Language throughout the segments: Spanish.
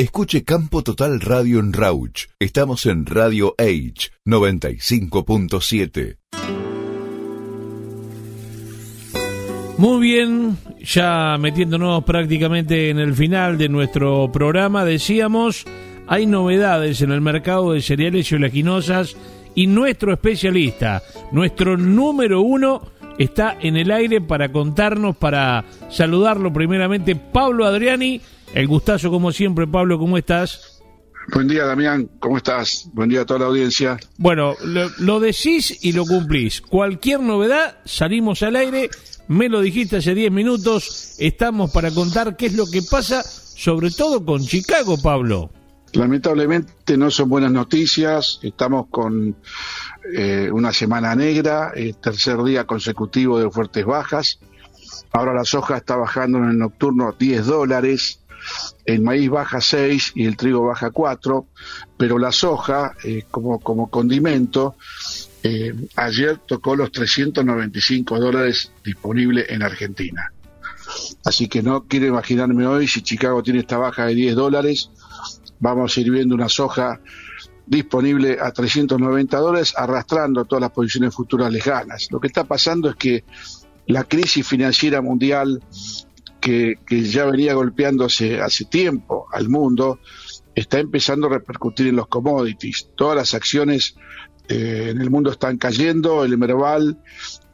Escuche Campo Total Radio en Rauch. Estamos en Radio Age 95.7. Muy bien, ya metiéndonos prácticamente en el final de nuestro programa, decíamos, hay novedades en el mercado de cereales y oleaginosas y nuestro especialista, nuestro número uno, está en el aire para contarnos, para saludarlo primeramente, Pablo Adriani. El gustazo como siempre, Pablo, ¿cómo estás? Buen día, Damián, ¿cómo estás? Buen día a toda la audiencia. Bueno, lo, lo decís y lo cumplís. Cualquier novedad, salimos al aire, me lo dijiste hace 10 minutos, estamos para contar qué es lo que pasa, sobre todo con Chicago, Pablo. Lamentablemente no son buenas noticias, estamos con eh, una semana negra, eh, tercer día consecutivo de fuertes bajas. Ahora la soja está bajando en el nocturno 10 dólares, el maíz baja 6 y el trigo baja 4, pero la soja eh, como, como condimento ayer tocó los 395 dólares disponibles en Argentina. Así que no quiero imaginarme hoy si Chicago tiene esta baja de 10 dólares, vamos a ir viendo una soja disponible a 390 dólares, arrastrando todas las posiciones futuras lejanas. Lo que está pasando es que la crisis financiera mundial que, ya venía golpeándose hace tiempo al mundo, está empezando a repercutir en los commodities. Todas las acciones eh, en el mundo están cayendo, el Merval,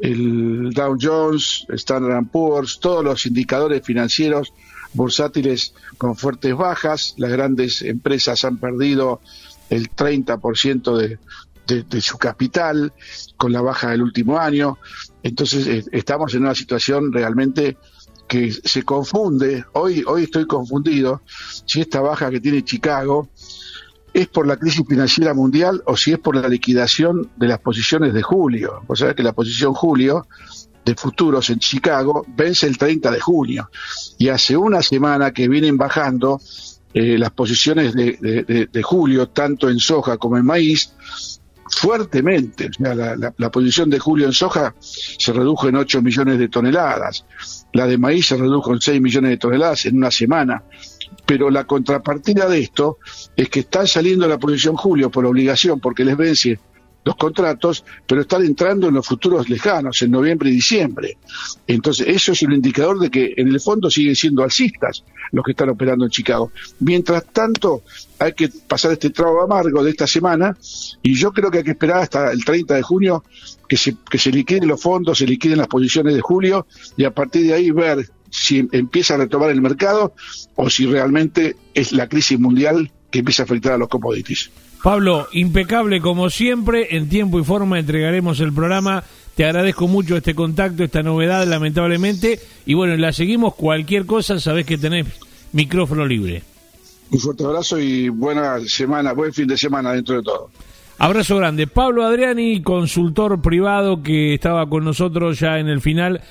el Dow Jones, Standard Poor's, todos los indicadores financieros bursátiles con fuertes bajas, las grandes empresas han perdido el 30% de, de, su capital con la baja del último año. Entonces eh, estamos en una situación realmente que se confunde. Hoy, hoy estoy confundido si esta baja que tiene Chicago es por la crisis financiera mundial o si es por la liquidación de las posiciones de julio. Vos sabés que la posición julio de futuros en Chicago vence el 30 de junio y hace una semana que vienen bajando eh, las posiciones de, julio, tanto en soja como en maíz, fuertemente. la, posición de julio en soja se redujo en 8 millones de toneladas, la de maíz se redujo en 6 millones de toneladas en una semana. Pero la contrapartida de esto es que están saliendo la posición julio por obligación, porque les vence los contratos, pero están entrando en los futuros lejanos, en noviembre y diciembre. Entonces, eso es un indicador de que en el fondo siguen siendo alcistas los que están operando en Chicago. Mientras tanto, hay que pasar este trago amargo de esta semana y yo creo que hay que esperar hasta el 30 de junio que se, que se liquiden los fondos, se liquiden las posiciones de julio y a partir de ahí ver si empieza a retomar el mercado o si realmente es la crisis mundial que empieza a afectar a los commodities. Pablo, impecable como siempre, en tiempo y forma entregaremos el programa. Te agradezco mucho este contacto, esta novedad, lamentablemente. Y bueno, la seguimos. Cualquier cosa, sabés que tenés micrófono libre. Un fuerte abrazo y buena semana, buen fin de semana dentro de todo. Abrazo grande. Pablo Adriani, consultor privado que estaba con nosotros ya en el final.